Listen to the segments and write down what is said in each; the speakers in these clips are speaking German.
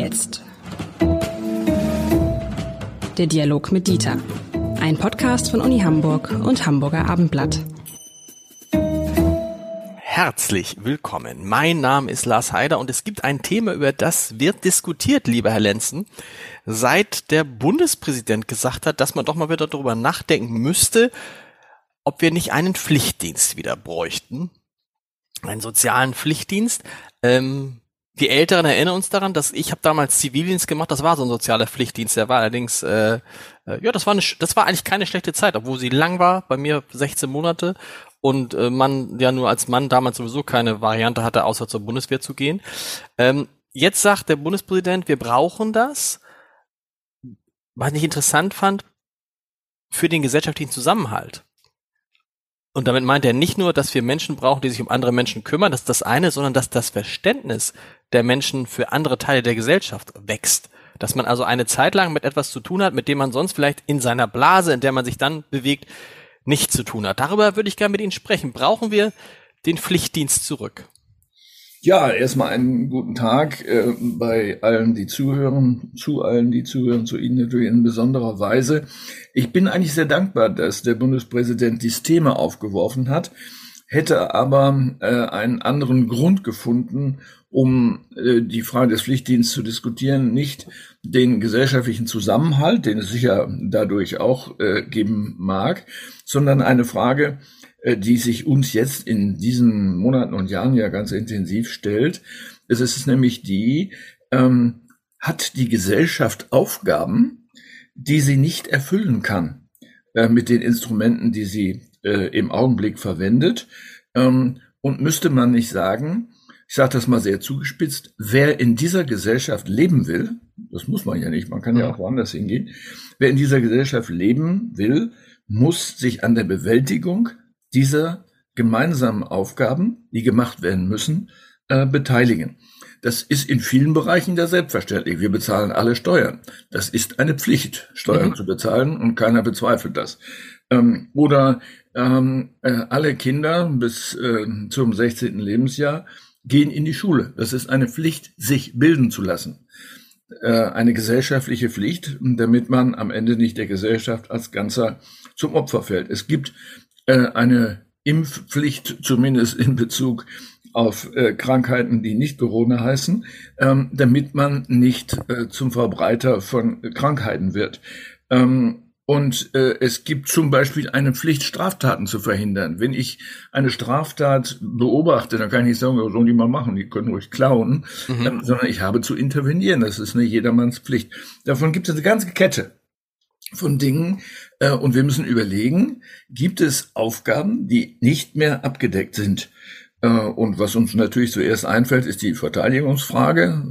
jetzt. Der Dialog mit Dieter. Ein Podcast von Uni Hamburg und Hamburger Abendblatt. Herzlich willkommen. Mein Name ist Lars Heider und es gibt ein Thema, über das wird diskutiert, lieber Herr Lenzen, seit der Bundespräsident gesagt hat, dass man doch mal wieder darüber nachdenken müsste, ob wir nicht einen Pflichtdienst wieder bräuchten. Einen sozialen Pflichtdienst. Ähm, die Älteren erinnern uns daran, dass ich habe damals Zivildienst gemacht, das war so ein sozialer Pflichtdienst, der war allerdings, äh, äh, ja, das war, eine, das war eigentlich keine schlechte Zeit, obwohl sie lang war, bei mir 16 Monate und äh, man ja nur als Mann damals sowieso keine Variante hatte, außer zur Bundeswehr zu gehen. Ähm, jetzt sagt der Bundespräsident, wir brauchen das. Was ich interessant fand, für den gesellschaftlichen Zusammenhalt. Und damit meint er nicht nur, dass wir Menschen brauchen, die sich um andere Menschen kümmern, das ist das eine, sondern dass das Verständnis der Menschen für andere Teile der Gesellschaft wächst. Dass man also eine Zeit lang mit etwas zu tun hat, mit dem man sonst vielleicht in seiner Blase, in der man sich dann bewegt, nicht zu tun hat. Darüber würde ich gerne mit Ihnen sprechen. Brauchen wir den Pflichtdienst zurück? Ja, erstmal einen guten Tag äh, bei allen, die zuhören, zu allen, die zuhören, zu Ihnen natürlich in besonderer Weise. Ich bin eigentlich sehr dankbar, dass der Bundespräsident dieses Thema aufgeworfen hat, hätte aber äh, einen anderen Grund gefunden, um äh, die Frage des Pflichtdienstes zu diskutieren, nicht den gesellschaftlichen Zusammenhalt, den es sicher dadurch auch äh, geben mag, sondern eine Frage, äh, die sich uns jetzt in diesen Monaten und Jahren ja ganz intensiv stellt. Es ist nämlich die, ähm, hat die Gesellschaft Aufgaben, die sie nicht erfüllen kann äh, mit den Instrumenten, die sie äh, im Augenblick verwendet. Ähm, und müsste man nicht sagen, ich sage das mal sehr zugespitzt, wer in dieser Gesellschaft leben will, das muss man ja nicht, man kann ja auch woanders hingehen, wer in dieser Gesellschaft leben will, muss sich an der Bewältigung dieser gemeinsamen Aufgaben, die gemacht werden müssen, äh, beteiligen. Das ist in vielen Bereichen ja selbstverständlich. Wir bezahlen alle Steuern. Das ist eine Pflicht, Steuern mhm. zu bezahlen und keiner bezweifelt das. Ähm, oder ähm, äh, alle Kinder bis äh, zum 16. Lebensjahr gehen in die Schule. Das ist eine Pflicht, sich bilden zu lassen. Äh, eine gesellschaftliche Pflicht, damit man am Ende nicht der Gesellschaft als Ganzer zum Opfer fällt. Es gibt äh, eine Impfpflicht, zumindest in Bezug auf äh, Krankheiten, die nicht Corona heißen, ähm, damit man nicht zum Verbreiter von Krankheiten wird. Ähm, und äh, es gibt zum Beispiel eine Pflicht, Straftaten zu verhindern. Wenn ich eine Straftat beobachte, dann kann ich nicht sagen, oh, sollen die mal machen, die können ruhig klauen, mhm. ähm, sondern ich habe zu intervenieren. Das ist eine jedermanns Pflicht. Davon gibt es eine ganze Kette von Dingen. Äh, und wir müssen überlegen, gibt es Aufgaben, die nicht mehr abgedeckt sind? Äh, und was uns natürlich zuerst einfällt, ist die Verteidigungsfrage,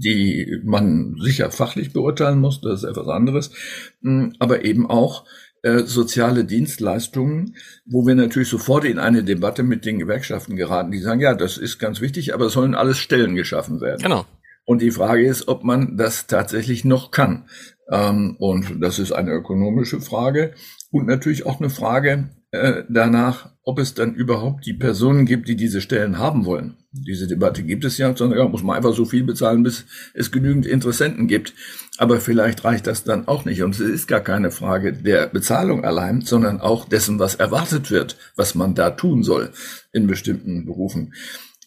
die man sicher fachlich beurteilen muss, das ist etwas anderes, hm, aber eben auch äh, soziale Dienstleistungen, wo wir natürlich sofort in eine Debatte mit den Gewerkschaften geraten, die sagen, ja, das ist ganz wichtig, aber es sollen alles Stellen geschaffen werden. Genau. Und die Frage ist, ob man das tatsächlich noch kann. Ähm, und das ist eine ökonomische Frage und natürlich auch eine Frage äh, danach, ob es dann überhaupt die Personen gibt, die diese Stellen haben wollen. Diese Debatte gibt es ja, sondern ja, muss man einfach so viel bezahlen, bis es genügend Interessenten gibt. Aber vielleicht reicht das dann auch nicht. Und es ist gar keine Frage der Bezahlung allein, sondern auch dessen, was erwartet wird, was man da tun soll in bestimmten Berufen.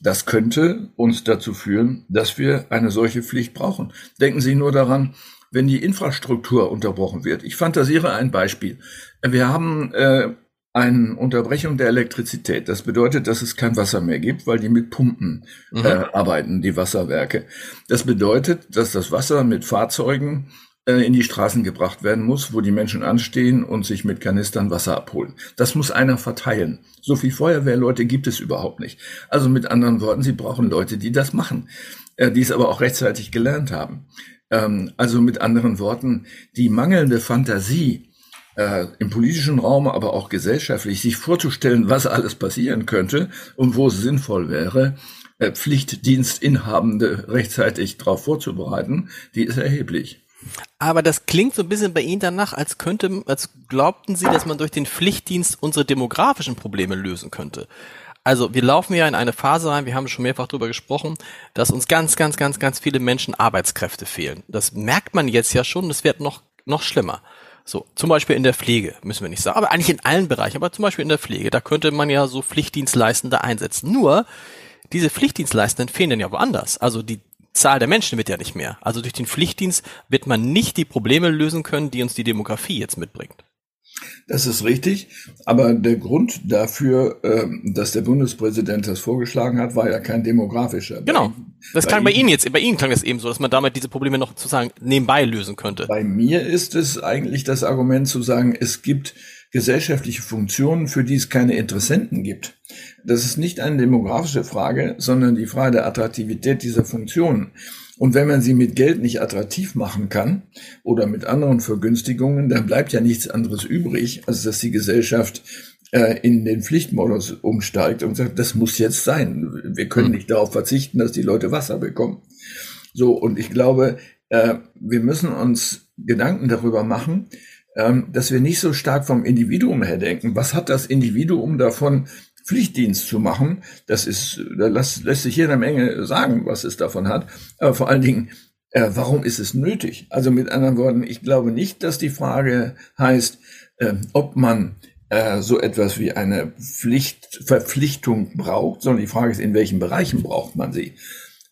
Das könnte uns dazu führen, dass wir eine solche Pflicht brauchen. Denken Sie nur daran, wenn die Infrastruktur unterbrochen wird. Ich fantasiere ein Beispiel. Wir haben äh, eine Unterbrechung der Elektrizität. Das bedeutet, dass es kein Wasser mehr gibt, weil die mit Pumpen mhm. äh, arbeiten, die Wasserwerke. Das bedeutet, dass das Wasser mit Fahrzeugen äh, in die Straßen gebracht werden muss, wo die Menschen anstehen und sich mit Kanistern Wasser abholen. Das muss einer verteilen. So viel Feuerwehrleute gibt es überhaupt nicht. Also mit anderen Worten, Sie brauchen Leute, die das machen, äh, die es aber auch rechtzeitig gelernt haben. Ähm, also mit anderen Worten, die mangelnde Fantasie äh, im politischen Raum, aber auch gesellschaftlich, sich vorzustellen, was alles passieren könnte und wo es sinnvoll wäre, äh, Pflichtdienstinhabende rechtzeitig darauf vorzubereiten, die ist erheblich. Aber das klingt so ein bisschen bei Ihnen danach, als könnte, als glaubten Sie, dass man durch den Pflichtdienst unsere demografischen Probleme lösen könnte. Also wir laufen ja in eine Phase rein, wir haben schon mehrfach darüber gesprochen, dass uns ganz, ganz, ganz, ganz viele Menschen Arbeitskräfte fehlen. Das merkt man jetzt ja schon, das wird noch, noch schlimmer. So, zum Beispiel in der Pflege, müssen wir nicht sagen, aber eigentlich in allen Bereichen, aber zum Beispiel in der Pflege, da könnte man ja so Pflichtdienstleistende einsetzen. Nur, diese Pflichtdienstleistenden fehlen dann ja woanders. Also die Zahl der Menschen wird ja nicht mehr. Also durch den Pflichtdienst wird man nicht die Probleme lösen können, die uns die Demografie jetzt mitbringt. Das ist richtig, aber der Grund dafür, ähm, dass der Bundespräsident das vorgeschlagen hat, war ja kein demografischer. Genau. Das klang bei Ihnen jetzt, bei Ihnen klang das eben so, dass man damit diese Probleme noch sozusagen nebenbei lösen könnte. Bei mir ist es eigentlich das Argument zu sagen, es gibt gesellschaftliche Funktionen, für die es keine Interessenten gibt. Das ist nicht eine demografische Frage, sondern die Frage der Attraktivität dieser Funktionen. Und wenn man sie mit Geld nicht attraktiv machen kann oder mit anderen Vergünstigungen, dann bleibt ja nichts anderes übrig, als dass die Gesellschaft äh, in den Pflichtmodus umsteigt und sagt, das muss jetzt sein. Wir können hm. nicht darauf verzichten, dass die Leute Wasser bekommen. So, und ich glaube, äh, wir müssen uns Gedanken darüber machen, ähm, dass wir nicht so stark vom Individuum her denken. Was hat das Individuum davon, Pflichtdienst zu machen? Das ist, da lässt, lässt sich jede Menge sagen, was es davon hat. Aber vor allen Dingen, äh, warum ist es nötig? Also mit anderen Worten, ich glaube nicht, dass die Frage heißt, äh, ob man äh, so etwas wie eine Pflicht, Verpflichtung braucht, sondern die Frage ist, in welchen Bereichen braucht man sie?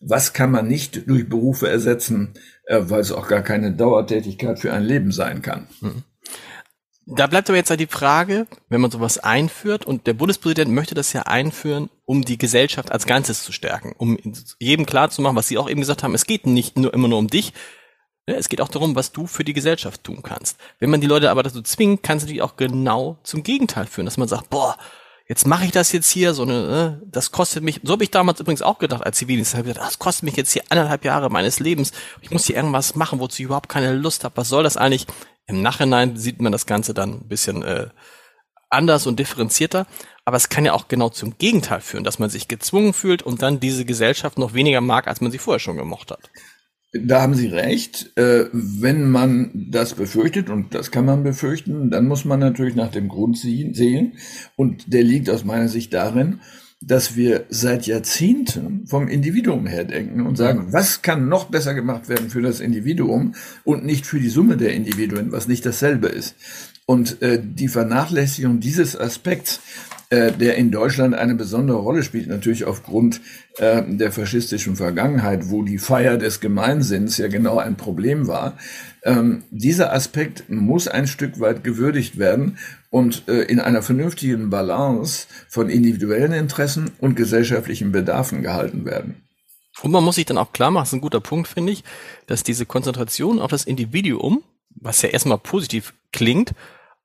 Was kann man nicht durch Berufe ersetzen, äh, weil es auch gar keine Dauertätigkeit für ein Leben sein kann? Mhm. Da bleibt aber jetzt halt die Frage, wenn man sowas einführt und der Bundespräsident möchte das ja einführen, um die Gesellschaft als Ganzes zu stärken, um jedem klar zu machen, was Sie auch eben gesagt haben, es geht nicht nur immer nur um dich, ne, es geht auch darum, was du für die Gesellschaft tun kannst. Wenn man die Leute aber dazu zwingt, kann es natürlich auch genau zum Gegenteil führen, dass man sagt, boah, jetzt mache ich das jetzt hier, so eine, ne, das kostet mich, so habe ich damals übrigens auch gedacht als Zivildienst, habe gedacht, das kostet mich jetzt hier anderthalb Jahre meines Lebens, ich muss hier irgendwas machen, wozu ich überhaupt keine Lust habe, was soll das eigentlich? Im Nachhinein sieht man das Ganze dann ein bisschen äh, anders und differenzierter. Aber es kann ja auch genau zum Gegenteil führen, dass man sich gezwungen fühlt und dann diese Gesellschaft noch weniger mag, als man sie vorher schon gemocht hat. Da haben Sie recht. Äh, wenn man das befürchtet, und das kann man befürchten, dann muss man natürlich nach dem Grund sehen. Und der liegt aus meiner Sicht darin, dass wir seit Jahrzehnten vom Individuum her denken und sagen, was kann noch besser gemacht werden für das Individuum und nicht für die Summe der Individuen, was nicht dasselbe ist. Und äh, die Vernachlässigung dieses Aspekts, äh, der in Deutschland eine besondere Rolle spielt, natürlich aufgrund äh, der faschistischen Vergangenheit, wo die Feier des Gemeinsinns ja genau ein Problem war, ähm, dieser Aspekt muss ein Stück weit gewürdigt werden und äh, in einer vernünftigen Balance von individuellen Interessen und gesellschaftlichen Bedarfen gehalten werden. Und man muss sich dann auch klar machen, das ist ein guter Punkt, finde ich, dass diese Konzentration auf das Individuum, was ja erstmal positiv klingt,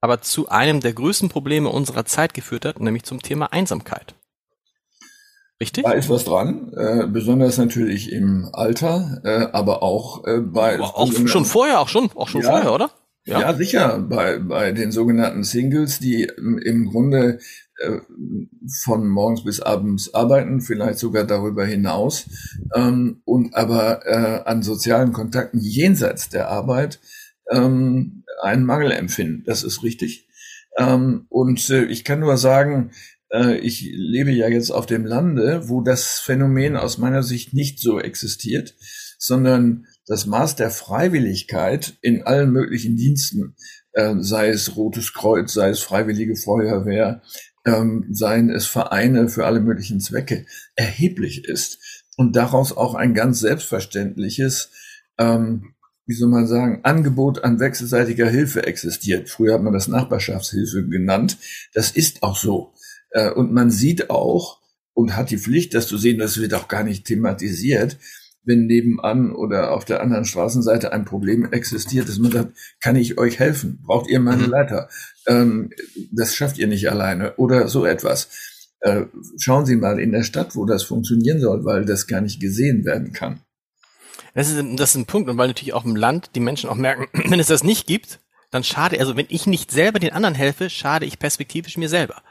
aber zu einem der größten Probleme unserer Zeit geführt hat, nämlich zum Thema Einsamkeit. Richtig? Da ist was dran, äh, besonders natürlich im Alter, äh, aber auch äh, bei. Auch schon vorher, auch schon, auch schon ja, vorher, oder? Ja. ja, sicher. Bei, bei den sogenannten Singles, die im Grunde äh, von morgens bis abends arbeiten, vielleicht sogar darüber hinaus, ähm, und aber äh, an sozialen Kontakten jenseits der Arbeit ähm, einen Mangel empfinden. Das ist richtig. Ähm, und äh, ich kann nur sagen, äh, ich lebe ja jetzt auf dem Lande, wo das Phänomen aus meiner Sicht nicht so existiert, sondern das Maß der Freiwilligkeit in allen möglichen Diensten, äh, sei es Rotes Kreuz, sei es Freiwillige Feuerwehr, ähm, seien es Vereine für alle möglichen Zwecke, erheblich ist und daraus auch ein ganz selbstverständliches, ähm, wie soll man sagen, Angebot an wechselseitiger Hilfe existiert. Früher hat man das Nachbarschaftshilfe genannt. Das ist auch so. Äh, und man sieht auch und hat die Pflicht, das zu sehen, das wird auch gar nicht thematisiert, wenn nebenan oder auf der anderen Straßenseite ein Problem existiert, dass man sagt, kann ich euch helfen? Braucht ihr meine mhm. Leiter? Ähm, das schafft ihr nicht alleine oder so etwas. Äh, schauen Sie mal in der Stadt, wo das funktionieren soll, weil das gar nicht gesehen werden kann. Das ist, das ist ein Punkt und weil natürlich auch im Land die Menschen auch merken, wenn es das nicht gibt, dann schade, also wenn ich nicht selber den anderen helfe, schade ich perspektivisch mir selber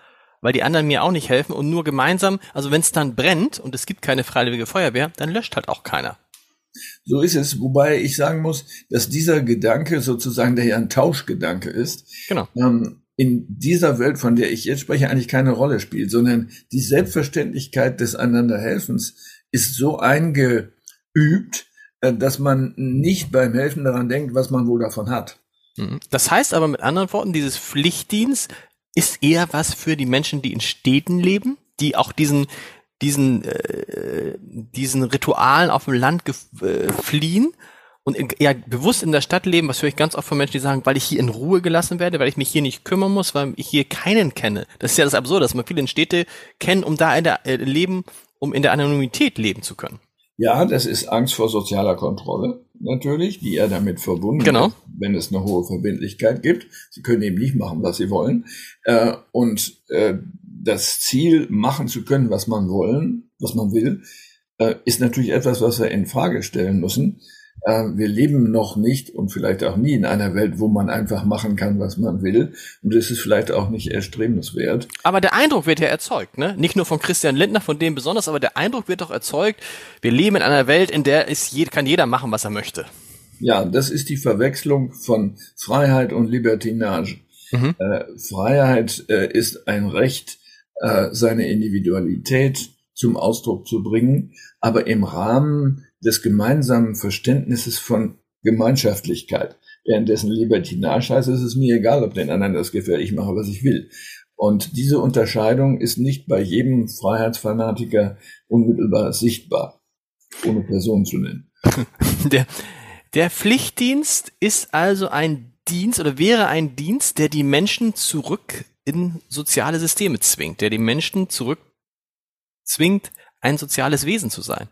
weil die anderen mir auch nicht helfen und nur gemeinsam, also wenn es dann brennt und es gibt keine freiwillige Feuerwehr, dann löscht halt auch keiner. So ist es, wobei ich sagen muss, dass dieser Gedanke sozusagen der ja ein Tauschgedanke ist. Genau. Ähm, in dieser Welt, von der ich jetzt spreche, eigentlich keine Rolle spielt, sondern die Selbstverständlichkeit des Einanderhelfens ist so eingeübt, äh, dass man nicht beim Helfen daran denkt, was man wohl davon hat. Mhm. Das heißt aber mit anderen Worten, dieses Pflichtdienst ist eher was für die Menschen, die in Städten leben, die auch diesen diesen äh, diesen Ritualen auf dem Land äh, fliehen und ja bewusst in der Stadt leben, was höre ich ganz oft von Menschen, die sagen, weil ich hier in Ruhe gelassen werde, weil ich mich hier nicht kümmern muss, weil ich hier keinen kenne. Das ist ja das Absurde, dass man viele in Städte kennen, um da in der äh, leben, um in der Anonymität leben zu können. Ja, das ist Angst vor sozialer Kontrolle natürlich, die er damit verbunden genau. ist, wenn es eine hohe Verbindlichkeit gibt. Sie können eben nicht machen, was sie wollen. Äh, und äh, das Ziel, machen zu können, was man wollen, was man will, äh, ist natürlich etwas, was wir in Frage stellen müssen. Äh, wir leben noch nicht und vielleicht auch nie in einer Welt, wo man einfach machen kann, was man will. Und es ist vielleicht auch nicht erstrebenswert. Aber der Eindruck wird ja erzeugt, ne? Nicht nur von Christian Lindner, von dem besonders, aber der Eindruck wird doch erzeugt, wir leben in einer Welt, in der es je, kann jeder machen, was er möchte. Ja, das ist die Verwechslung von Freiheit und Libertinage. Mhm. Äh, Freiheit äh, ist ein Recht, äh, seine Individualität zum Ausdruck zu bringen, aber im Rahmen des gemeinsamen Verständnisses von Gemeinschaftlichkeit. Währenddessen Libertinage heißt, es ist mir egal, ob den anderen das gefällt, ich mache, was ich will. Und diese Unterscheidung ist nicht bei jedem Freiheitsfanatiker unmittelbar sichtbar, ohne Person zu nennen. Der, der Pflichtdienst ist also ein Dienst oder wäre ein Dienst, der die Menschen zurück in soziale Systeme zwingt, der die Menschen zurück zwingt, ein soziales Wesen zu sein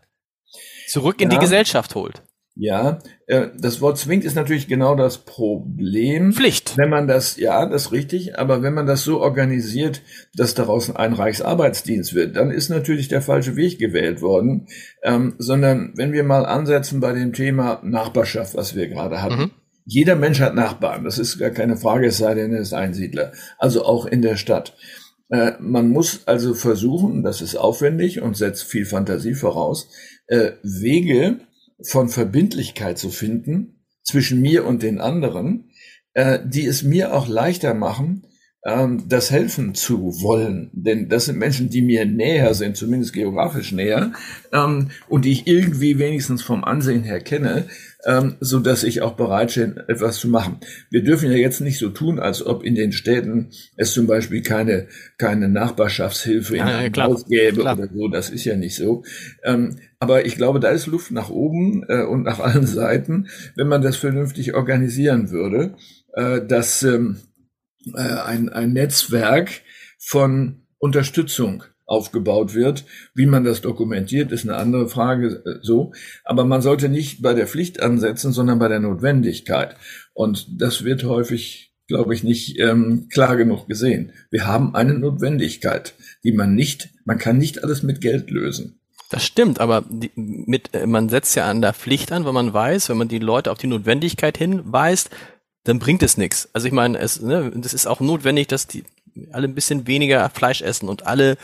zurück in ja. die Gesellschaft holt. Ja, äh, das Wort zwingt ist natürlich genau das Problem. Pflicht. Wenn man das, ja, das ist richtig, aber wenn man das so organisiert, dass daraus ein Reichsarbeitsdienst wird, dann ist natürlich der falsche Weg gewählt worden. Ähm, sondern wenn wir mal ansetzen bei dem Thema Nachbarschaft, was wir gerade hatten. Mhm. Jeder Mensch hat Nachbarn, das ist gar keine Frage, es sei denn, er ist Einsiedler. Also auch in der Stadt. Äh, man muss also versuchen, das ist aufwendig und setzt viel Fantasie voraus, äh, Wege von Verbindlichkeit zu finden zwischen mir und den anderen, äh, die es mir auch leichter machen, ähm, das helfen zu wollen. Denn das sind Menschen, die mir näher sind, zumindest geografisch näher, ähm, und die ich irgendwie wenigstens vom Ansehen her kenne, ähm, so dass ich auch bereit bin, etwas zu machen. Wir dürfen ja jetzt nicht so tun, als ob in den Städten es zum Beispiel keine, keine Nachbarschaftshilfe in ja, ja, Haus gäbe klar. oder so. Das ist ja nicht so. Ähm, aber ich glaube, da ist Luft nach oben äh, und nach allen Seiten, wenn man das vernünftig organisieren würde, äh, dass ähm, äh, ein, ein Netzwerk von Unterstützung aufgebaut wird. Wie man das dokumentiert, ist eine andere Frage äh, so. Aber man sollte nicht bei der Pflicht ansetzen, sondern bei der Notwendigkeit. Und das wird häufig, glaube ich, nicht ähm, klar genug gesehen. Wir haben eine Notwendigkeit, die man nicht, man kann nicht alles mit Geld lösen. Das stimmt, aber die, mit, äh, man setzt ja an der Pflicht an, weil man weiß, wenn man die Leute auf die Notwendigkeit hinweist, dann bringt es nichts. Also ich meine, es, ne, das ist auch notwendig, dass die alle ein bisschen weniger Fleisch essen und alle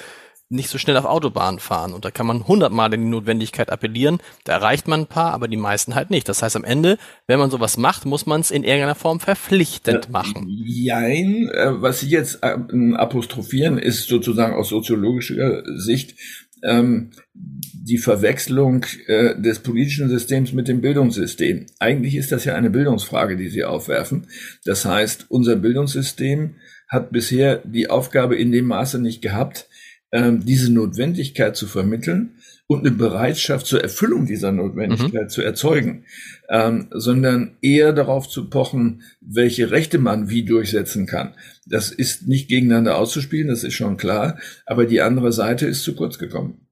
nicht so schnell auf Autobahnen fahren. Und da kann man hundertmal in die Notwendigkeit appellieren. Da erreicht man ein paar, aber die meisten halt nicht. Das heißt, am Ende, wenn man sowas macht, muss man es in irgendeiner Form verpflichtend machen. Jein, äh, was Sie jetzt äh, apostrophieren, ist sozusagen aus soziologischer Sicht ähm, die Verwechslung äh, des politischen Systems mit dem Bildungssystem. Eigentlich ist das ja eine Bildungsfrage, die Sie aufwerfen. Das heißt, unser Bildungssystem hat bisher die Aufgabe in dem Maße nicht gehabt, ähm, diese Notwendigkeit zu vermitteln und eine Bereitschaft zur Erfüllung dieser Notwendigkeit mhm. zu erzeugen, ähm, sondern eher darauf zu pochen, welche Rechte man wie durchsetzen kann. Das ist nicht gegeneinander auszuspielen, das ist schon klar, aber die andere Seite ist zu kurz gekommen.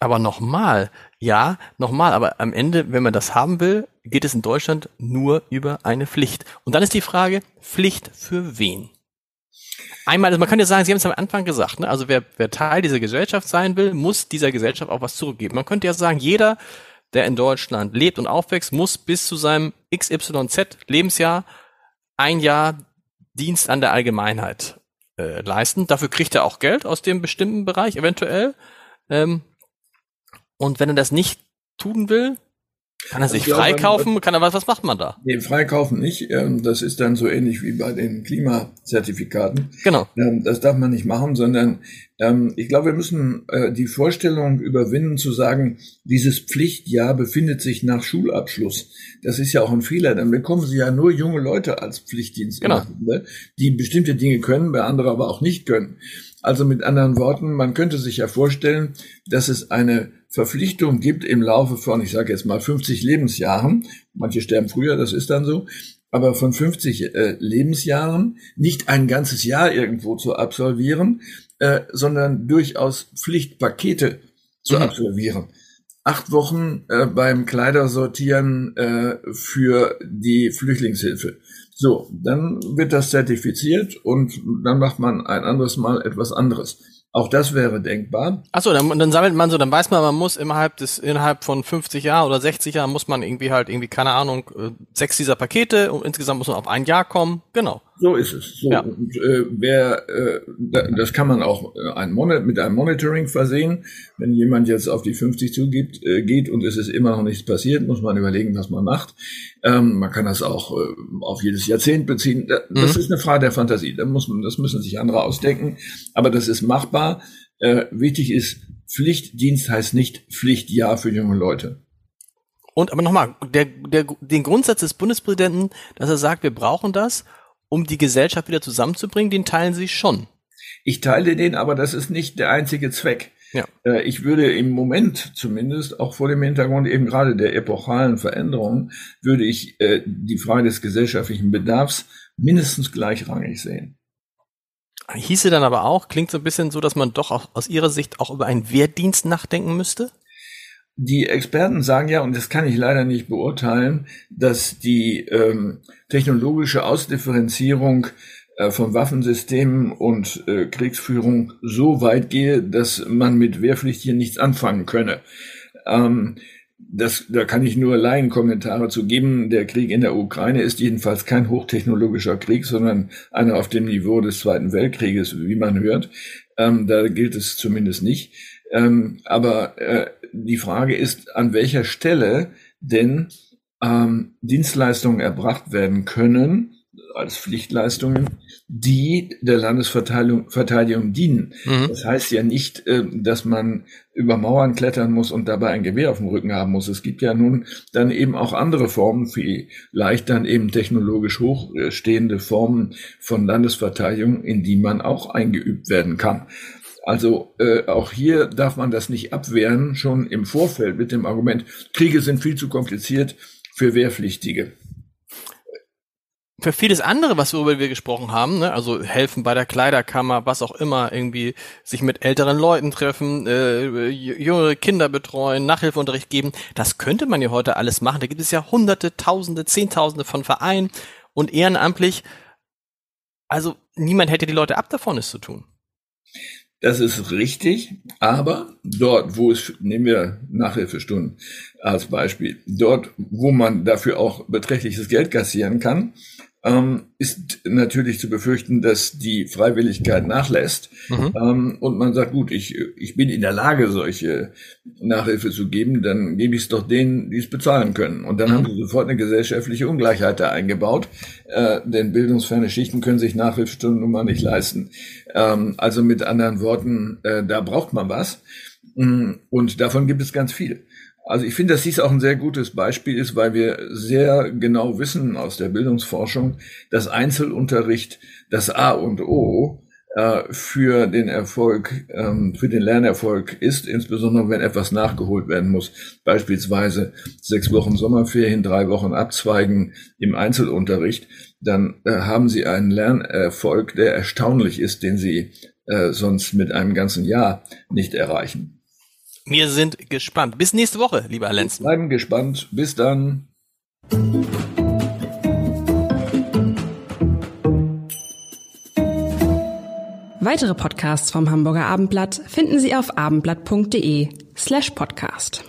Aber nochmal, ja, nochmal, aber am Ende, wenn man das haben will, geht es in Deutschland nur über eine Pflicht. Und dann ist die Frage, Pflicht für wen? Einmal, also man könnte sagen, Sie haben es am Anfang gesagt, ne? also wer, wer Teil dieser Gesellschaft sein will, muss dieser Gesellschaft auch was zurückgeben. Man könnte ja sagen, jeder, der in Deutschland lebt und aufwächst, muss bis zu seinem XYZ Lebensjahr ein Jahr Dienst an der Allgemeinheit äh, leisten. Dafür kriegt er auch Geld aus dem bestimmten Bereich eventuell. Ähm, und wenn er das nicht tun will, Kann er sich freikaufen? Kann er was, was macht man da? Nee, freikaufen nicht. Ähm, das ist dann so ähnlich wie bei den Klimazertifikaten. Genau. Ähm, das darf man nicht machen, sondern ähm, ich glaube, wir müssen äh, die Vorstellung überwinden, zu sagen, dieses Pflichtjahr befindet sich nach Schulabschluss. Das ist ja auch ein Fehler. Dann bekommen Sie ja nur junge Leute als Pflichtdienst, genau. die bestimmte Dinge können, bei anderen aber auch nicht können. Also mit anderen Worten, man könnte sich ja vorstellen, dass es eine Verpflichtung gibt im Laufe von, ich sage jetzt mal 50 Lebensjahren, manche sterben früher, das ist dann so, aber von 50 äh, Lebensjahren nicht ein ganzes Jahr irgendwo zu absolvieren, äh, sondern durchaus Pflichtpakete zu mhm. absolvieren. Acht Wochen äh, beim Kleidersortieren äh, für die Flüchtlingshilfe. So, dann wird das zertifiziert und dann macht man ein anderes Mal etwas anderes. Auch das wäre denkbar. Achso, dann, dann sammelt man so, dann weiß man, man muss innerhalb des, innerhalb von 50 Jahren oder 60 Jahren muss man irgendwie halt irgendwie, keine Ahnung, äh, sechs dieser Pakete und insgesamt muss man auf ein Jahr kommen. Genau. So ist es. So. Ja. Und äh, wer, äh, das kann man auch äh, ein Mon mit einem Monitoring versehen. Wenn jemand jetzt auf die 50 zugibt, äh, geht und es ist immer noch nichts passiert, muss man überlegen, was man macht. Ähm, man kann das auch äh, auf jedes Jahrzehnt beziehen. Das mhm. ist eine Frage der Fantasie. Da muss man, das müssen sich andere ausdenken. Aber das ist machbar. Äh, wichtig ist, Pflichtdienst heißt nicht Pflichtjahr für junge Leute. Und aber nochmal, der, der, den Grundsatz des Bundespräsidenten, dass er sagt, wir brauchen das um die Gesellschaft wieder zusammenzubringen, den teilen Sie schon. Ich teile den, aber das ist nicht der einzige Zweck. Ja. Äh, ich würde im Moment zumindest, auch vor dem Hintergrund eben gerade der epochalen Veränderungen, würde ich äh, die Frage des gesellschaftlichen Bedarfs mindestens gleichrangig sehen. Hieße dann aber auch, klingt so ein bisschen so, dass man doch aus Ihrer Sicht auch über einen Wehrdienst nachdenken müsste? Die Experten sagen ja, und das kann ich leider nicht beurteilen, dass die ähm, technologische Ausdifferenzierung äh, von Waffensystemen und äh, Kriegsführung so weit gehe, dass man mit Wehrpflicht hier nichts anfangen könne. Ähm, das, da kann ich nur Laienkommentare zu geben. Der Krieg in der Ukraine ist jedenfalls kein hochtechnologischer Krieg, sondern einer auf dem Niveau des Zweiten Weltkrieges, wie man hört. Ähm, da gilt es zumindest nicht. Ähm, aber äh, die Frage ist, an welcher Stelle denn ähm, Dienstleistungen erbracht werden können als Pflichtleistungen, die der Landesverteidigung Verteidigung dienen. Mhm. Das heißt ja nicht, äh, dass man über Mauern klettern muss und dabei ein Gewehr auf dem Rücken haben muss. Es gibt ja nun dann eben auch andere Formen, vielleicht dann eben technologisch hochstehende Formen von Landesverteidigung, in die man auch eingeübt werden kann. Also äh, auch hier darf man das nicht abwehren, schon im Vorfeld mit dem Argument, Kriege sind viel zu kompliziert für Wehrpflichtige. Für vieles andere, was worüber wir gesprochen haben, ne, also helfen bei der Kleiderkammer, was auch immer, irgendwie sich mit älteren Leuten treffen, äh, jüngere Kinder betreuen, Nachhilfeunterricht geben, das könnte man ja heute alles machen. Da gibt es ja hunderte, tausende, zehntausende von Vereinen und ehrenamtlich. Also niemand hätte die Leute ab davon, es zu tun. Das ist richtig, aber dort, wo es, nehmen wir Nachhilfestunden als Beispiel, dort, wo man dafür auch beträchtliches Geld kassieren kann, ähm, ist natürlich zu befürchten, dass die Freiwilligkeit nachlässt mhm. ähm, und man sagt, gut, ich, ich bin in der Lage, solche Nachhilfe zu geben, dann gebe ich es doch denen, die es bezahlen können. Und dann mhm. haben sie sofort eine gesellschaftliche Ungleichheit da eingebaut, äh, denn bildungsferne Schichten können sich Nachhilfestunden nun mal nicht leisten. Ähm, also mit anderen Worten, äh, da braucht man was. Mm, und davon gibt es ganz viel. Also ich finde, dass dies auch ein sehr gutes Beispiel ist, weil wir sehr genau wissen aus der Bildungsforschung, dass Einzelunterricht das A und O äh, für den Erfolg, ähm, für den Lernerfolg ist, insbesondere wenn etwas nachgeholt werden muss. Beispielsweise sechs Wochen Sommerferien, drei Wochen Abzweigen im Einzelunterricht, dann äh, haben Sie einen Lernerfolg, der erstaunlich ist, den Sie äh, sonst mit einem ganzen Jahr nicht erreichen. Wir sind gespannt. Bis nächste Woche, lieber Herr Lenzen. Bleiben gespannt. Bis dann. Weitere Podcasts vom Hamburger Abendblatt finden Sie auf abendblatt.de slash podcast.